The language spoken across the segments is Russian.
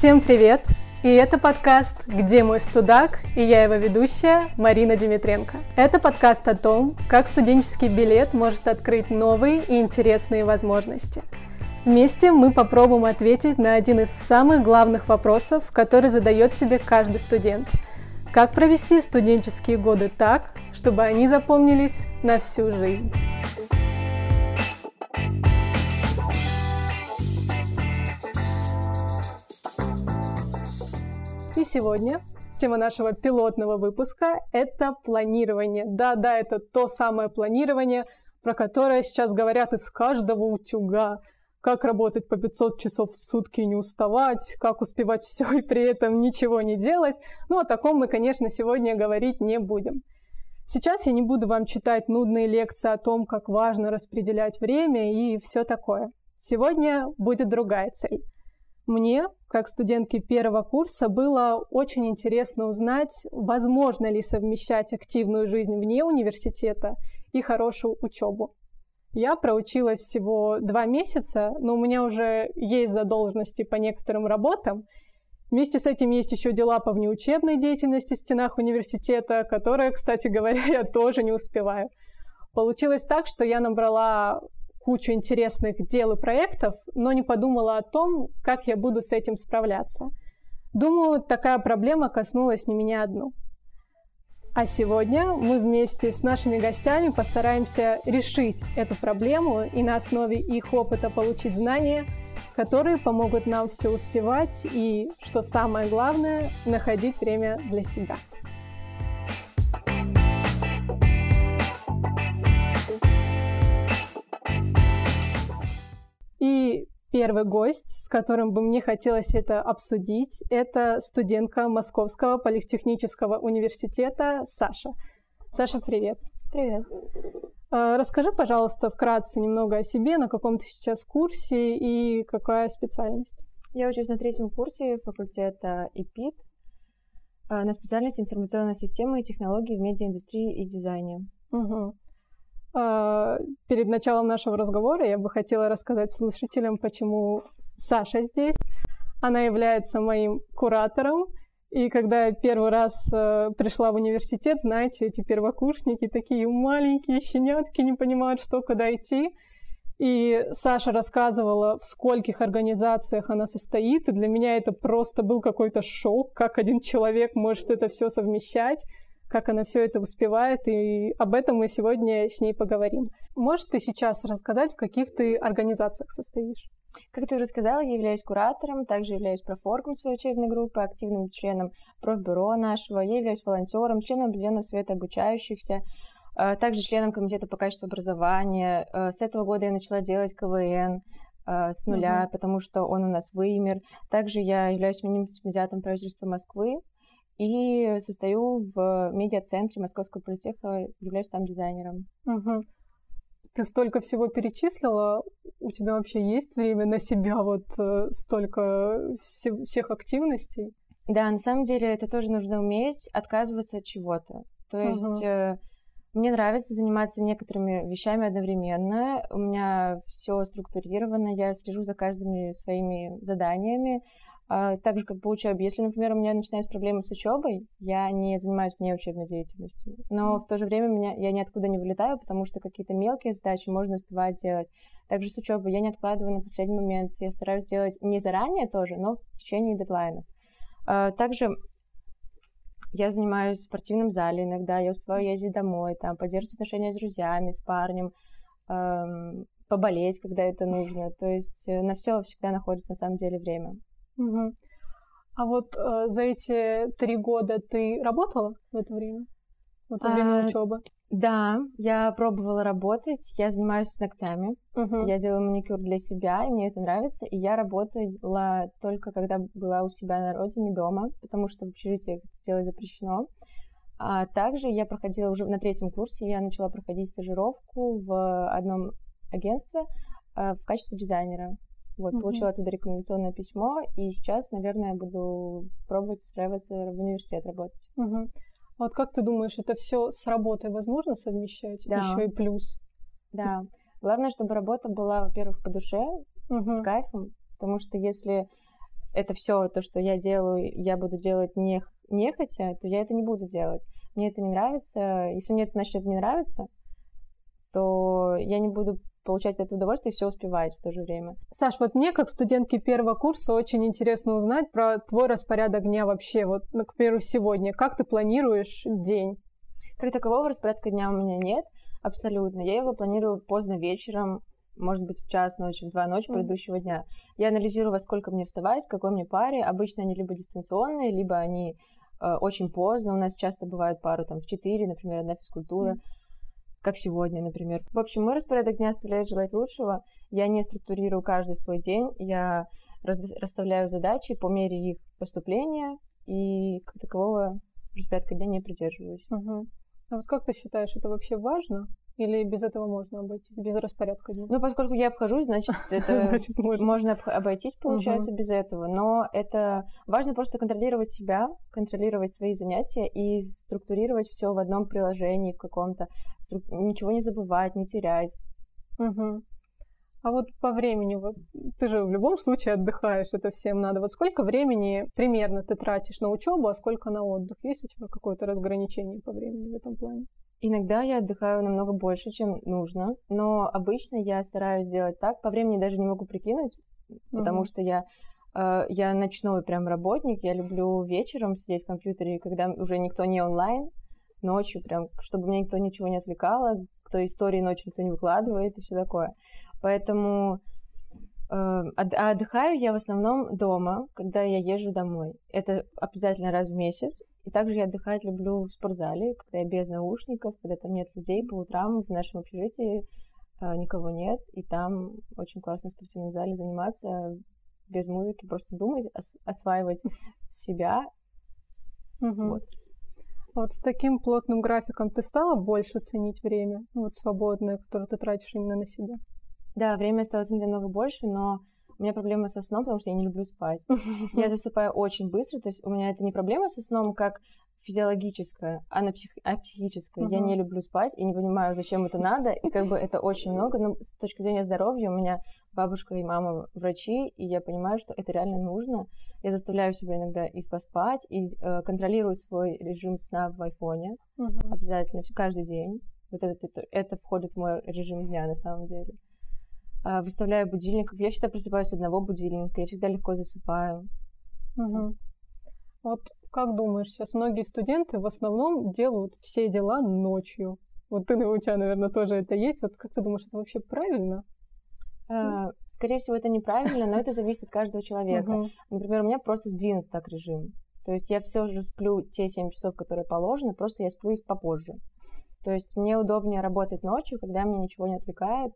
Всем привет! И это подкаст «Где мой студак?» и я его ведущая Марина Димитренко. Это подкаст о том, как студенческий билет может открыть новые и интересные возможности. Вместе мы попробуем ответить на один из самых главных вопросов, который задает себе каждый студент. Как провести студенческие годы так, чтобы они запомнились на всю жизнь? И сегодня тема нашего пилотного выпуска – это планирование. Да-да, это то самое планирование, про которое сейчас говорят из каждого утюга. Как работать по 500 часов в сутки и не уставать, как успевать все и при этом ничего не делать. Ну, о таком мы, конечно, сегодня говорить не будем. Сейчас я не буду вам читать нудные лекции о том, как важно распределять время и все такое. Сегодня будет другая цель – мне, как студентке первого курса, было очень интересно узнать, возможно ли совмещать активную жизнь вне университета и хорошую учебу. Я проучилась всего два месяца, но у меня уже есть задолженности по некоторым работам. Вместе с этим есть еще дела по внеучебной деятельности в стенах университета, которые, кстати говоря, я тоже не успеваю. Получилось так, что я набрала кучу интересных дел и проектов, но не подумала о том, как я буду с этим справляться. Думаю, такая проблема коснулась не меня одну. А сегодня мы вместе с нашими гостями постараемся решить эту проблему и на основе их опыта получить знания, которые помогут нам все успевать и, что самое главное, находить время для себя. И первый гость, с которым бы мне хотелось это обсудить, это студентка Московского политехнического университета Саша. Саша, привет. Привет. А, расскажи, пожалуйста, вкратце немного о себе, на каком ты сейчас курсе и какая специальность. Я учусь на третьем курсе факультета ИПИТ а, на специальности информационная система и технологии в медиаиндустрии и дизайне. Угу. А, перед началом нашего разговора я бы хотела рассказать слушателям, почему Саша здесь. Она является моим куратором. И когда я первый раз э, пришла в университет, знаете, эти первокурсники такие маленькие щенятки, не понимают, что куда идти. И Саша рассказывала, в скольких организациях она состоит, и для меня это просто был какой-то шок, как один человек может это все совмещать как она все это успевает, и об этом мы сегодня с ней поговорим. Можешь ты сейчас рассказать, в каких ты организациях состоишь? Как ты уже сказала, я являюсь куратором, также являюсь профоргом своей учебной группы, активным членом профбюро нашего, я являюсь волонтером, членом Объединенного совета обучающихся, а, также членом комитета по качеству образования. А, с этого года я начала делать КВН, а, с нуля, угу. потому что он у нас вымер. Также я являюсь медиатором правительства Москвы, и состою в медиа-центре Московского политеха, являюсь там дизайнером. Угу. Ты столько всего перечислила, у тебя вообще есть время на себя, вот э, столько всех активностей? Да, на самом деле это тоже нужно уметь отказываться от чего-то. То есть угу. мне нравится заниматься некоторыми вещами одновременно. У меня все структурировано, я слежу за каждыми своими заданиями. А, так же, как по учебе. Если, например, у меня начинаются проблемы с учебой, я не занимаюсь внеучебной деятельностью. Но в то же время меня, я ниоткуда не вылетаю, потому что какие-то мелкие задачи можно успевать делать. Также с учебой я не откладываю на последний момент. Я стараюсь делать не заранее тоже, но в течение дедлайнов. А, также я занимаюсь в спортивном зале иногда, я успеваю ездить домой, там, поддерживать отношения с друзьями, с парнем, эм, поболеть, когда это нужно. То есть э, на все всегда находится на самом деле время. Угу. А вот э, за эти три года ты работала в это время? Вот во время а, учебы? Да, я пробовала работать. Я занимаюсь ногтями. Угу. Я делаю маникюр для себя, и мне это нравится. И я работала только когда была у себя на родине дома, потому что в общежитии это делать запрещено. А также я проходила уже на третьем курсе, я начала проходить стажировку в одном агентстве э, в качестве дизайнера. Вот, угу. получила оттуда рекомендационное письмо, и сейчас, наверное, буду пробовать устраиваться в университет работать. Угу. А вот как ты думаешь, это все с работой возможно совмещать? Да. Еще и плюс. Да. Главное, чтобы работа была, во-первых, по душе, угу. с кайфом, потому что если это все то, что я делаю, я буду делать не, нехотя, то я это не буду делать. Мне это не нравится. Если мне это начнет не нравиться, то я не буду получать это удовольствие и все успевать в то же время. Саш, вот мне, как студентке первого курса, очень интересно узнать про твой распорядок дня вообще. Вот, ну, к примеру, сегодня. Как ты планируешь день? Как такового распорядка дня у меня нет, абсолютно. Я его планирую поздно вечером, может быть, в час ночи, в два ночи mm-hmm. предыдущего дня. Я анализирую, во сколько мне вставать, в какой мне паре. Обычно они либо дистанционные, либо они э, очень поздно. У нас часто бывают пары там в 4, например, одна физкультура. Mm-hmm как сегодня, например. В общем, мой распорядок дня оставляет желать лучшего. Я не структурирую каждый свой день, я расставляю задачи по мере их поступления, и как такового распорядка дня не придерживаюсь. Угу. А вот как ты считаешь, это вообще важно? Или без этого можно обойтись, без распорядка дня? Ну, поскольку я обхожусь, значит, это значит, можно. можно обойтись, получается, угу. без этого. Но это важно просто контролировать себя, контролировать свои занятия и структурировать все в одном приложении, в каком-то. Струк... Ничего не забывать, не терять. Угу. А вот по времени, вот ты же в любом случае отдыхаешь, это всем надо. Вот сколько времени примерно ты тратишь на учебу, а сколько на отдых? Есть у тебя какое-то разграничение по времени в этом плане? Иногда я отдыхаю намного больше, чем нужно, но обычно я стараюсь делать так. По времени даже не могу прикинуть, потому mm-hmm. что я э, я ночной прям работник, я люблю вечером сидеть в компьютере, когда уже никто не онлайн, ночью прям, чтобы меня никто ничего не отвлекало, кто истории ночью никто не выкладывает и все такое. Поэтому а отдыхаю я в основном дома, когда я езжу домой. Это обязательно раз в месяц. И также я отдыхать люблю в спортзале, когда я без наушников, когда там нет людей по утрам в нашем общежитии э, никого нет, и там очень классно в спортивном зале заниматься без музыки, просто думать, ос- осваивать себя. Вот. Вот с таким плотным графиком ты стала больше ценить время, ну, вот свободное, которое ты тратишь именно на себя? Да, время стало ценить намного больше, но у меня проблема со сном, потому что я не люблю спать. Я засыпаю очень быстро, то есть у меня это не проблема со сном как физиологическая, а, на псих... а психическая. Я не люблю спать и не понимаю, зачем это надо, и как бы это очень много, но с точки зрения здоровья у меня бабушка и мама врачи, и я понимаю, что это реально нужно. Я заставляю себя иногда и поспать, и э, контролирую свой режим сна в айфоне uh-huh. обязательно каждый день. Вот это, это, это входит в мой режим дня на самом деле. А, выставляю будильник. Я всегда просыпаюсь с одного будильника, я всегда легко засыпаю. Угу. Вот как думаешь, сейчас многие студенты в основном делают все дела ночью. Вот ты, у тебя, наверное, тоже это есть. Вот как ты думаешь, это вообще правильно? А, скорее всего, это неправильно, но это зависит от каждого человека. Например, у меня просто сдвинут так режим. То есть я все же сплю те 7 часов, которые положены, просто я сплю их попозже. То есть мне удобнее работать ночью, когда меня ничего не отвлекает,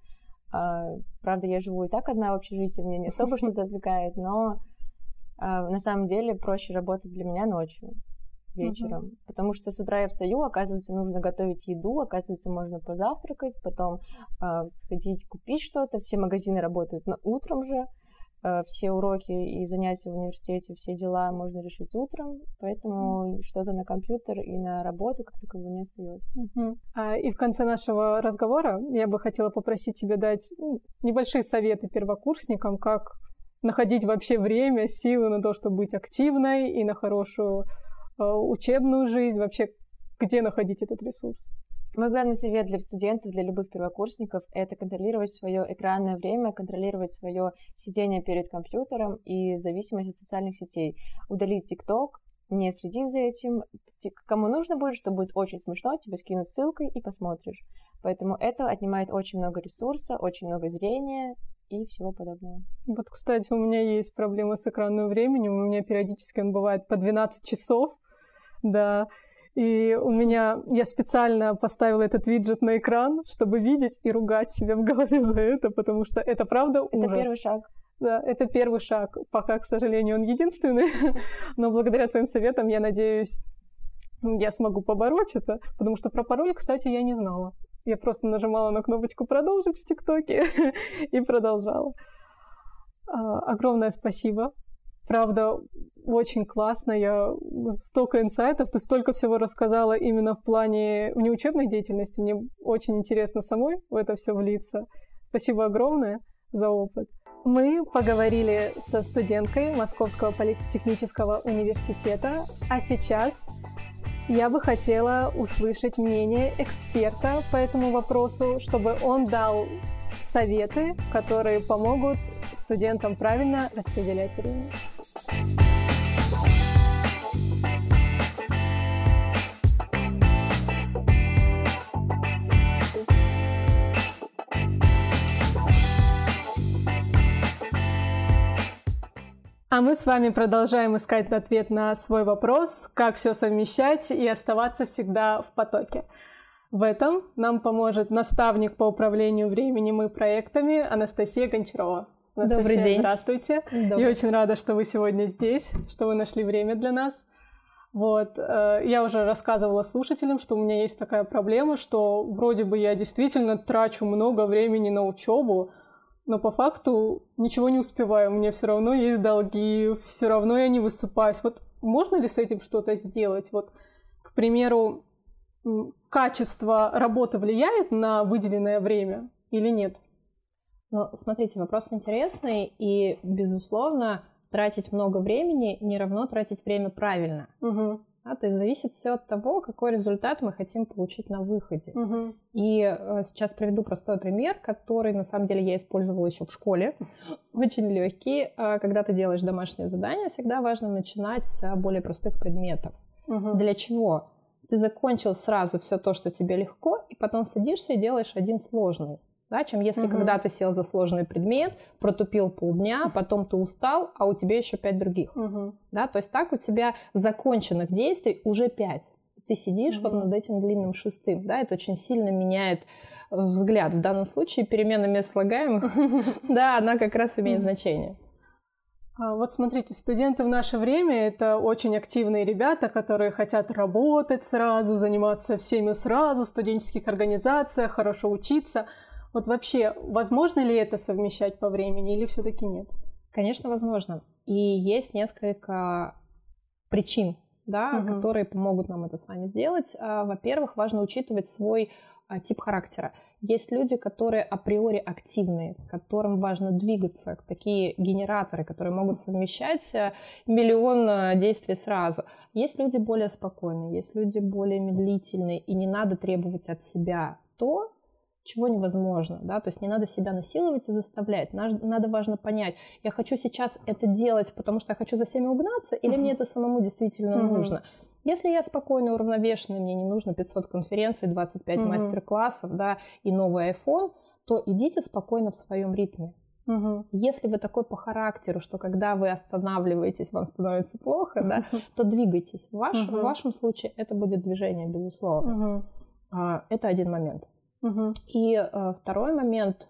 а, правда, я живу и так одна в общежитии, мне не особо что-то отвлекает, но а, на самом деле проще работать для меня ночью, вечером. Uh-huh. Потому что с утра я встаю, оказывается, нужно готовить еду, оказывается, можно позавтракать, потом э, сходить купить что-то. Все магазины работают на утром же. Э, все уроки и занятия в университете, все дела можно решить утром, поэтому что-то на компьютер и на работу как такового не остается. Mm-hmm. А, и в конце нашего разговора я бы хотела попросить тебя дать ну, небольшие советы первокурсникам, как находить вообще время, силы на то, чтобы быть активной и на хорошую э, учебную жизнь, вообще где находить этот ресурс? Мой главный совет для студентов, для любых первокурсников – это контролировать свое экранное время, контролировать свое сидение перед компьютером и зависимость от социальных сетей. Удалить ТикТок, не следить за этим. Кому нужно будет, что будет очень смешно, тебе скинут ссылкой и посмотришь. Поэтому это отнимает очень много ресурса, очень много зрения и всего подобного. Вот, кстати, у меня есть проблема с экранным временем. У меня периодически он бывает по 12 часов. Да, и у меня, я специально поставила этот виджет на экран, чтобы видеть и ругать себя в голове за это, потому что это правда ужас. Это первый шаг. Да, это первый шаг. Пока, к сожалению, он единственный. Но благодаря твоим советам, я надеюсь, я смогу побороть это, потому что про пароль, кстати, я не знала. Я просто нажимала на кнопочку «Продолжить» в ТикТоке и продолжала. А, огромное спасибо. Правда, очень классно, я столько инсайтов, ты столько всего рассказала именно в плане внеучебной деятельности. Мне очень интересно самой в это все влиться. Спасибо огромное за опыт. Мы поговорили со студенткой Московского политехнического университета, а сейчас я бы хотела услышать мнение эксперта по этому вопросу, чтобы он дал советы, которые помогут студентам правильно распределять время. А мы с вами продолжаем искать ответ на свой вопрос, как все совмещать и оставаться всегда в потоке. В этом нам поможет наставник по управлению временем и проектами Анастасия Гончарова. Анастасия, Добрый день. Здравствуйте. Добрый. Я очень рада, что вы сегодня здесь, что вы нашли время для нас. Вот, э, я уже рассказывала слушателям, что у меня есть такая проблема, что вроде бы я действительно трачу много времени на учебу, но по факту ничего не успеваю, у меня все равно есть долги, все равно я не высыпаюсь. Вот можно ли с этим что-то сделать? Вот, к примеру, качество работы влияет на выделенное время или нет? Ну, смотрите, вопрос интересный, и, безусловно, тратить много времени не равно тратить время правильно. Угу. Да, то есть зависит все от того, какой результат мы хотим получить на выходе. Угу. И э, сейчас приведу простой пример, который на самом деле я использовала еще в школе. Очень легкий. Э, когда ты делаешь домашнее задание, всегда важно начинать с более простых предметов. Угу. Для чего? Ты закончил сразу все то, что тебе легко, и потом садишься и делаешь один сложный да, чем если Мгм. когда ты сел за сложный предмет, протупил полдня, потом ты устал, а у тебя еще пять других. Угу. Да, то есть так у тебя законченных действий уже пять. Ты сидишь вот Мгм. над этим длинным шестым, да, это очень сильно меняет э, взгляд. В данном случае перемена мест слагаемых, да, она как раз имеет значение. А Вот смотрите, студенты в наше время — это очень активные ребята, которые хотят работать сразу, заниматься всеми сразу, в студенческих организациях, хорошо учиться. Вот вообще, возможно ли это совмещать по времени или все таки нет? Конечно, возможно. И есть несколько причин, да, Мгм. которые помогут нам это с вами сделать. А, Во-первых, важно учитывать свой а, тип характера. Есть люди, которые априори активные, которым важно двигаться, такие генераторы, которые могут совмещать а, миллион а, действий сразу. Есть люди более спокойные, есть люди более медлительные, и не надо требовать от себя то, чего невозможно, да, то есть не надо себя насиловать и заставлять, Наж- надо важно понять, я хочу сейчас это делать, потому что я хочу за всеми угнаться, или мне это самому действительно нужно. Если я спокойный, уравновешенный, мне не нужно 500 конференций, 25 Мгм. мастер-классов, да, и новый iPhone, то идите спокойно в своем ритме. Если вы такой по характеру, что когда вы останавливаетесь, вам становится плохо, да, то двигайтесь. В, ваш- в вашем случае это будет движение, безусловно. А, Это один момент. И э, второй момент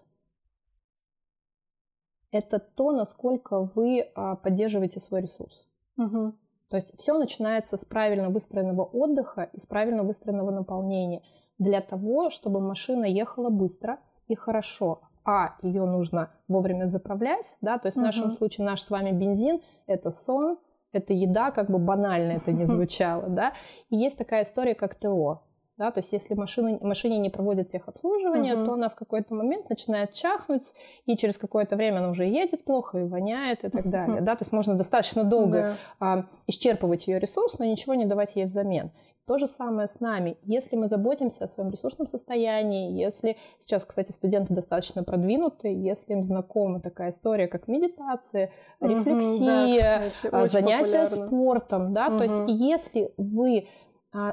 это то, насколько вы а, поддерживаете свой ресурс. Мгм. То есть все начинается с правильно выстроенного отдыха и с правильно выстроенного наполнения для того, чтобы машина ехала быстро и хорошо. А ее нужно вовремя заправлять, да, то есть в нашем случае наш с вами бензин это сон, это еда, как бы банально это не звучало, да. И есть такая история, как ТО. Да, то есть если машина, машине не проводят техобслуживание, Мгм. то она в какой-то момент начинает чахнуть, и через какое-то время она уже едет плохо и воняет и так далее. Да? То есть можно достаточно долго Да. а, исчерпывать ее ресурс, но ничего не давать ей взамен. То же самое с нами. Если мы заботимся о своем ресурсном состоянии, если сейчас, кстати, студенты достаточно продвинутые, если им знакома такая история, как медитация, рефлексия, Да, кстати, а, занятия популярно. спортом, да, то есть если вы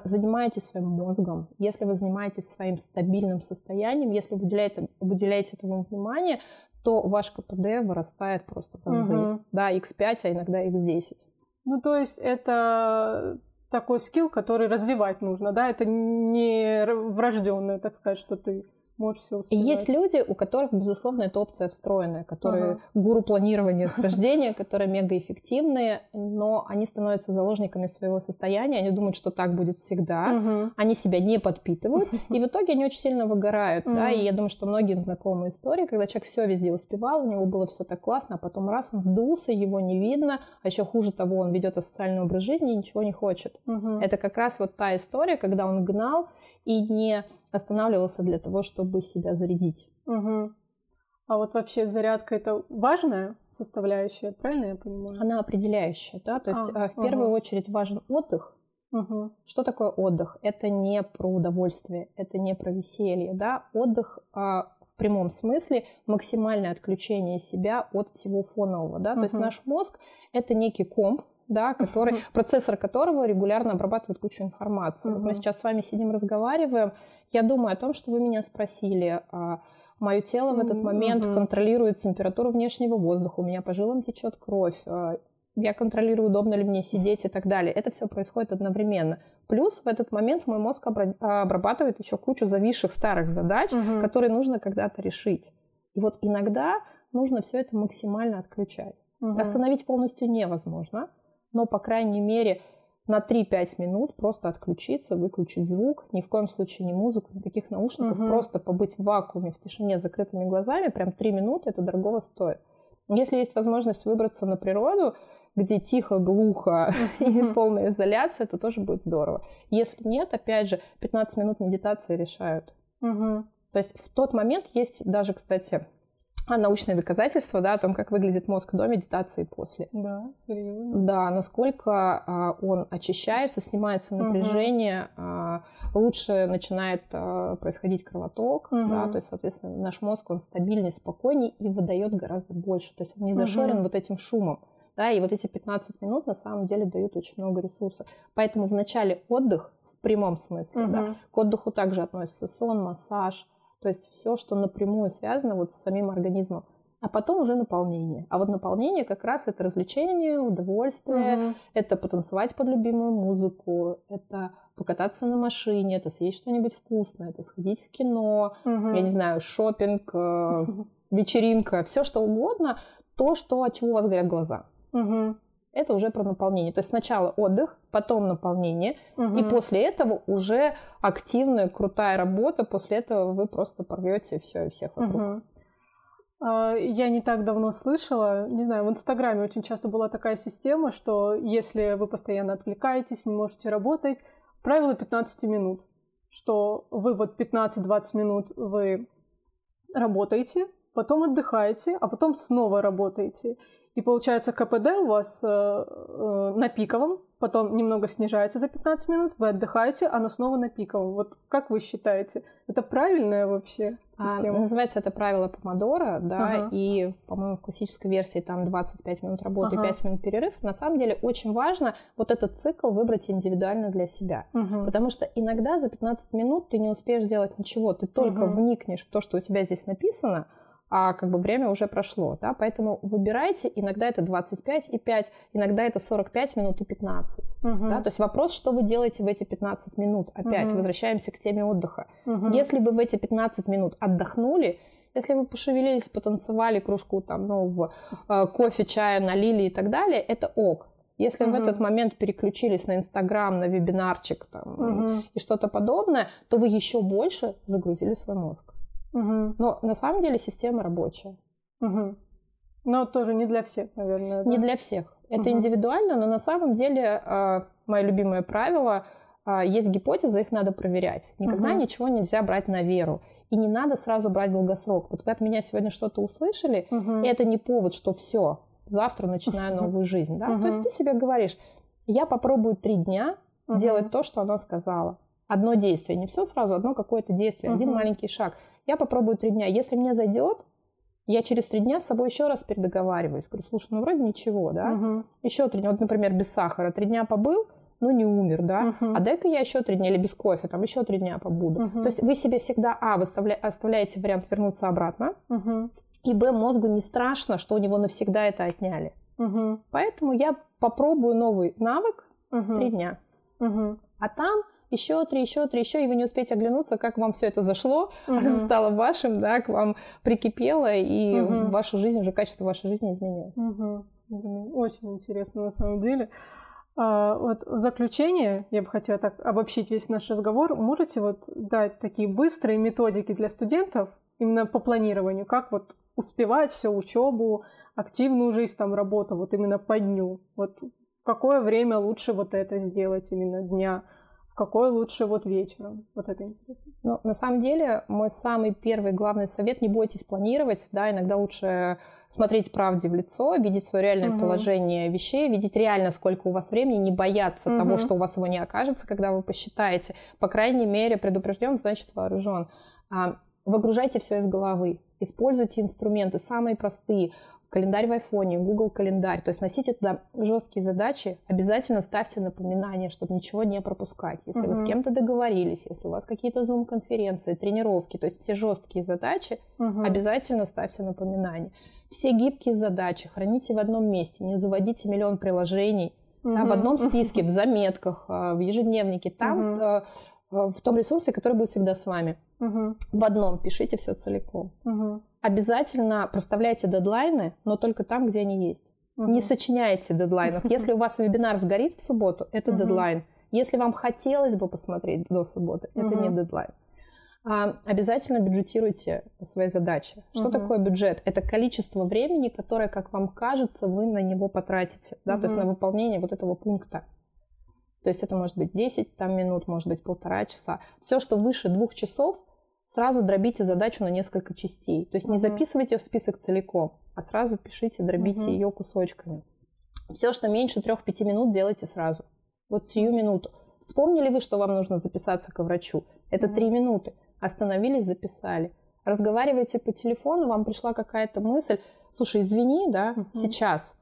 занимаетесь своим мозгом, если вы занимаетесь своим стабильным состоянием, если вы уделяете, уделяете этому внимание, то ваш КПД вырастает просто в разы. Мгм. Да, x5, а иногда x10. Ну, то есть это такой скилл, который развивать нужно, да? Это не врожденное, так сказать, что ты можешь все И успевать. есть люди, у которых, безусловно, эта опция встроенная, которые Ага. гуру планирования с рождения, которые мегаэффективные, но они становятся заложниками своего состояния, они думают, что так будет всегда, Мгм. они себя не подпитывают, и в итоге они очень сильно выгорают, да, Мгм. и я думаю, что многим знакомы истории, когда человек все везде успевал, у него было все так классно, а потом раз он сдулся, его не видно, а еще хуже того, он ведет асоциальный образ жизни и ничего не хочет. Мгм. Это как раз вот та история, когда он гнал и не останавливался для того, чтобы себя зарядить. Мгм. А вот вообще зарядка это важная составляющая, правильно я понимаю? Она определяющая, да. То есть а, в первую ага. очередь важен отдых. Угу. Что такое отдых? Это не про удовольствие, это не про веселье, да. Отдых а, в прямом смысле максимальное отключение себя от всего фонового, да. Угу. То есть наш мозг это некий комп, да, который, процессор которого регулярно обрабатывает кучу информации. Вот мы сейчас с вами сидим, разговариваем. Я думаю о том, что вы меня спросили. А, Мое тело в этот момент контролирует температуру внешнего воздуха, у меня по жилам течет кровь, а, я контролирую, удобно ли мне сидеть и так далее. Это все происходит одновременно. Плюс в этот момент мой мозг обрабатывает еще кучу зависших старых задач, угу. которые нужно когда-то решить. И вот иногда нужно все это максимально отключать. Угу. Остановить полностью невозможно, но, по крайней мере, на 3-5 минут просто отключиться, выключить звук, ни в коем случае не музыку, никаких наушников, угу. просто побыть в вакууме, в тишине, с закрытыми глазами, прям 3 минуты, это дорогого стоит. Если есть возможность выбраться на природу, где тихо, глухо и полная изоляция, то тоже будет здорово. Если нет, опять же, 15 минут медитации решают. То есть в тот момент есть даже, кстати, научные доказательства, да, о том, как выглядит мозг до медитации и после. Да, серьезно. Да, насколько а, он очищается, снимается напряжение, угу. а, лучше начинает а, происходить кровоток, угу. да, то есть, соответственно, наш мозг, он стабильнее, спокойнее и выдает гораздо больше, то есть он не зашорен угу. вот этим шумом. Да, и вот эти 15 минут на самом деле дают очень много ресурсов. Поэтому в начале отдых, в прямом смысле, угу. да, к отдыху также относится сон, массаж, то есть все, что напрямую связано вот с самим организмом. А потом уже наполнение. А вот наполнение как раз это развлечение, удовольствие, угу. это потанцевать под любимую музыку, это покататься на машине, это съесть что-нибудь вкусное, это сходить в кино, угу. я не знаю, шопинг, э, вечеринка, все что угодно, то, что от чего у вас горят глаза. Угу это уже про наполнение. То есть сначала отдых, потом наполнение, угу. и после этого уже активная, крутая работа. После этого вы просто порвете все и всех вокруг. Угу. Я не так давно слышала, не знаю, в Инстаграме очень часто была такая система, что если вы постоянно отвлекаетесь, не можете работать, правило 15 минут, что вы вот 15-20 минут вы работаете, потом отдыхаете, а потом снова работаете. И получается, КПД у вас э, э, на пиковом, потом немного снижается за 15 минут, вы отдыхаете, оно снова на пиковом. Вот как вы считаете, это правильная вообще а, система? А, называется это правило Помодора, да, ага. и, по-моему, в классической версии там 25 минут работы ага. и 5 минут перерыв. На самом деле очень важно вот этот цикл выбрать индивидуально для себя, угу. потому что иногда за 15 минут ты не успеешь сделать ничего, ты только угу. вникнешь в то, что у тебя здесь написано, а как бы время уже прошло, да, поэтому выбирайте, иногда это 25 и 5, иногда это 45 минут и 15, угу. да, то есть вопрос, что вы делаете в эти 15 минут, опять угу. возвращаемся к теме отдыха. Угу. Если вы в эти 15 минут отдохнули, если вы пошевелились, потанцевали, кружку там нового э, кофе, чая налили и так далее, это ок. Если угу. в этот момент переключились на Инстаграм, на вебинарчик там, угу. и что-то подобное, то вы еще больше загрузили свой мозг. Угу. Но на самом деле система рабочая. Угу. Но тоже не для всех, наверное. Да? Не для всех. Это угу. индивидуально, но на самом деле а, мое любимое правило а, есть гипотезы, их надо проверять. Никогда угу. ничего нельзя брать на веру. И не надо сразу брать долгосрок. Вот вы от меня сегодня что-то услышали, угу. и это не повод, что все, завтра начинаю новую жизнь. Да? Угу. То есть ты себе говоришь, я попробую три дня угу. делать то, что она сказала. Одно действие, не все сразу, одно какое-то действие, угу. один маленький шаг. Я попробую три дня. Если мне зайдет, я через три дня с собой еще раз передоговариваюсь. Говорю, слушай, ну вроде ничего, да? Угу. Еще три дня, вот, например, без сахара. Три дня побыл, ну не умер, да? Угу. А дай-ка я еще три дня или без кофе, там еще три дня побуду. Угу. То есть вы себе всегда, а, выставля... оставляете вариант вернуться обратно, угу. и, б, мозгу не страшно, что у него навсегда это отняли. Угу. Поэтому я попробую новый навык угу. три дня. Угу. А там еще три, еще три, еще, и вы не успеете оглянуться, как вам все это зашло, угу. оно стало вашим, да, к вам прикипело, и угу. ваша жизнь, уже качество вашей жизни изменилось. Угу. очень интересно на самом деле. А, вот в заключение, я бы хотела так обобщить весь наш разговор, можете вот дать такие быстрые методики для студентов именно по планированию, как вот успевать все учебу, активную жизнь, там, работу, вот именно по дню. Вот в какое время лучше вот это сделать именно дня, в какой лучше вот вечером? Вот это интересно. Ну, на самом деле, мой самый первый главный совет – не бойтесь планировать, да, иногда лучше смотреть правде в лицо, видеть свое реальное угу. положение вещей, видеть реально, сколько у вас времени, не бояться угу. того, что у вас его не окажется, когда вы посчитаете. По крайней мере, предупрежден, значит вооружен. А, выгружайте все из головы. Используйте инструменты самые простые календарь в айфоне, Google календарь. То есть носите туда жесткие задачи, обязательно ставьте напоминания, чтобы ничего не пропускать. Если угу. вы с кем-то договорились, если у вас какие-то зум-конференции, тренировки, то есть все жесткие задачи, угу. обязательно ставьте напоминания. Все гибкие задачи храните в одном месте, не заводите миллион приложений, угу. да, в одном списке, в заметках, а, в ежедневнике, там, угу. в том ресурсе, который будет всегда с вами. Угу. В одном пишите все целиком. Угу обязательно проставляйте дедлайны, но только там, где они есть. Угу. Не сочиняйте дедлайнов. Если у вас вебинар сгорит в субботу, это угу. дедлайн. Если вам хотелось бы посмотреть до субботы, угу. это не дедлайн. А, обязательно бюджетируйте свои задачи. Что угу. такое бюджет? Это количество времени, которое, как вам кажется, вы на него потратите, да, угу. то есть на выполнение вот этого пункта. То есть это может быть 10 там, минут, может быть полтора часа. Все, что выше двух часов, сразу дробите задачу на несколько частей. То есть не записывайте в список целиком, а сразу пишите, дробите угу. ее кусочками. Все, что меньше 3-5 минут, делайте сразу. Вот сию минуту. Вспомнили вы, что вам нужно записаться к врачу? Это три угу. минуты. Остановились, записали. Разговариваете по телефону, вам пришла какая-то мысль. Слушай, извини, да, угу. сейчас.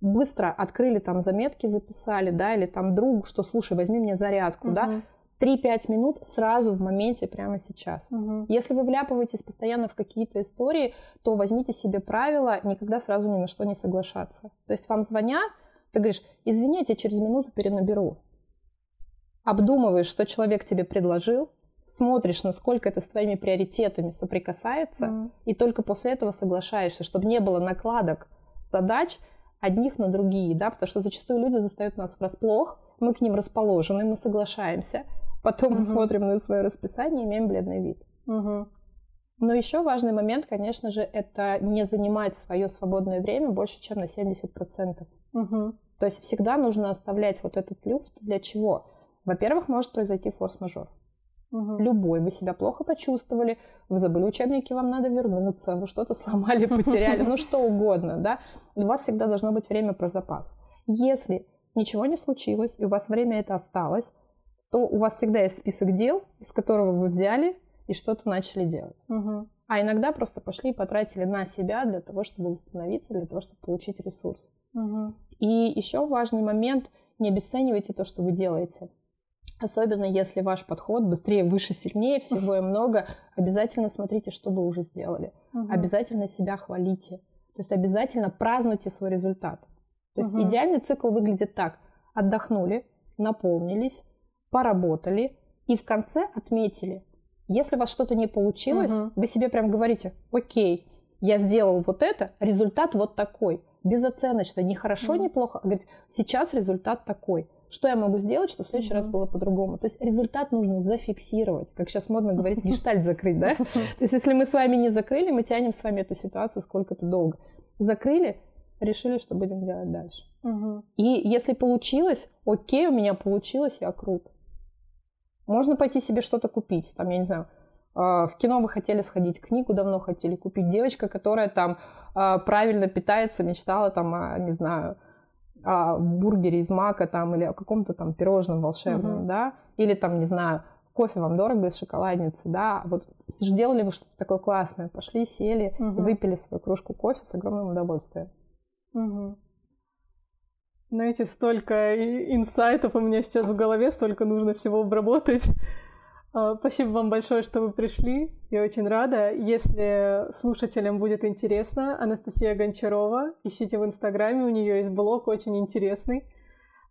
Быстро открыли там заметки, записали, да, или там другу, что слушай, возьми мне зарядку, угу. да 3-5 минут сразу в моменте, прямо сейчас. Угу. Если вы вляпываетесь постоянно в какие-то истории, то возьмите себе правило никогда сразу ни на что не соглашаться. То есть вам звонят, ты говоришь, извините, через минуту перенаберу. Обдумываешь, что человек тебе предложил, смотришь, насколько это с твоими приоритетами соприкасается, mm. и только после этого соглашаешься, чтобы не было накладок задач одних на другие, да, потому что зачастую люди застают нас врасплох, мы к ним расположены, мы соглашаемся, Потом мы смотрим на свое расписание и имеем бледный вид. Но еще важный момент, конечно же, это не занимать свое свободное время больше, чем на 70%. Угу. То есть всегда нужно оставлять вот этот люфт. Для чего? Во-первых, может произойти форс-мажор. Угу. Любой. Вы себя плохо почувствовали, вы забыли учебники, вам надо вернуться, вы что-то сломали, потеряли, ну что угодно, да. У вас всегда должно быть время про запас. Если ничего не случилось, и у вас время это осталось, то у вас всегда есть список дел, из которого вы взяли и что-то начали делать. Угу. А иногда просто пошли и потратили на себя для того, чтобы восстановиться, для того, чтобы получить ресурс. Угу. И еще важный момент, не обесценивайте то, что вы делаете. Особенно если ваш подход быстрее, выше, сильнее, всего и много, обязательно смотрите, что вы уже сделали. Угу. Обязательно себя хвалите. То есть обязательно празднуйте свой результат. То есть угу. идеальный цикл выглядит так. Отдохнули, наполнились, поработали и в конце отметили. Если у вас что-то не получилось, угу. вы себе прям говорите, окей, я сделал вот это, результат вот такой. Безоценочно, не хорошо, угу. не плохо, а говорить, сейчас результат такой. Что я могу сделать, чтобы в следующий угу. раз было по-другому? То есть результат нужно зафиксировать, как сейчас модно говорить, гештальт закрыть, да? То есть если мы с вами не закрыли, мы тянем с вами эту ситуацию сколько-то долго. Закрыли, решили, что будем делать дальше. Угу. И если получилось, окей, у меня получилось, я крут. Можно пойти себе что-то купить. Там, я не знаю, а, в кино вы хотели сходить, книгу давно хотели купить. Девочка, которая там а, правильно питается, мечтала там, о, не знаю, о бургере из мака там или о каком-то там пирожном волшебном, uh-huh. да, или там, не знаю, кофе вам дорого из шоколадницы, да, вот делали вы что-то такое классное, пошли, сели, uh-huh. выпили свою кружку кофе с огромным удовольствием. Uh-huh. Знаете, столько инсайтов у меня сейчас в голове, столько нужно всего обработать. А, спасибо вам большое, что вы пришли. Я очень рада. Если слушателям будет интересно, Анастасия Гончарова, ищите в Инстаграме, у нее есть блог очень интересный.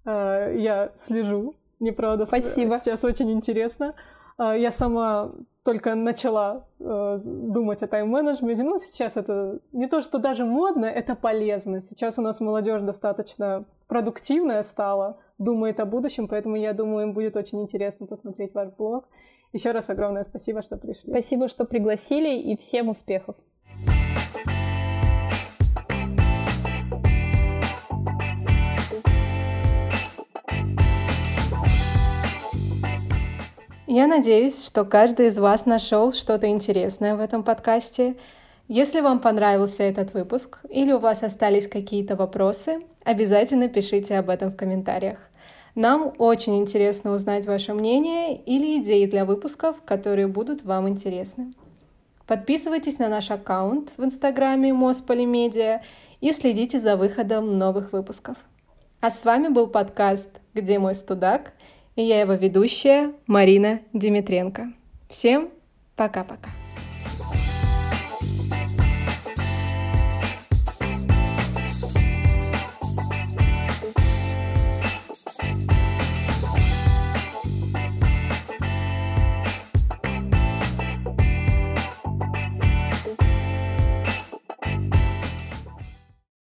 А, я слежу, неправда. Спасибо. Сейчас очень интересно. А, я сама только начала э, думать о тайм-менеджменте. Ну, сейчас это не то, что даже модно, это полезно. Сейчас у нас молодежь достаточно продуктивная стала, думает о будущем, поэтому я думаю, им будет очень интересно посмотреть ваш блог. Еще раз огромное спасибо, что пришли. Спасибо, что пригласили, и всем успехов. Я надеюсь, что каждый из вас нашел что-то интересное в этом подкасте. Если вам понравился этот выпуск или у вас остались какие-то вопросы, обязательно пишите об этом в комментариях. Нам очень интересно узнать ваше мнение или идеи для выпусков, которые будут вам интересны. Подписывайтесь на наш аккаунт в инстаграме Мосполимедиа и следите за выходом новых выпусков. А с вами был подкаст «Где мой студак?» И я его ведущая Марина Димитренко. Всем пока-пока.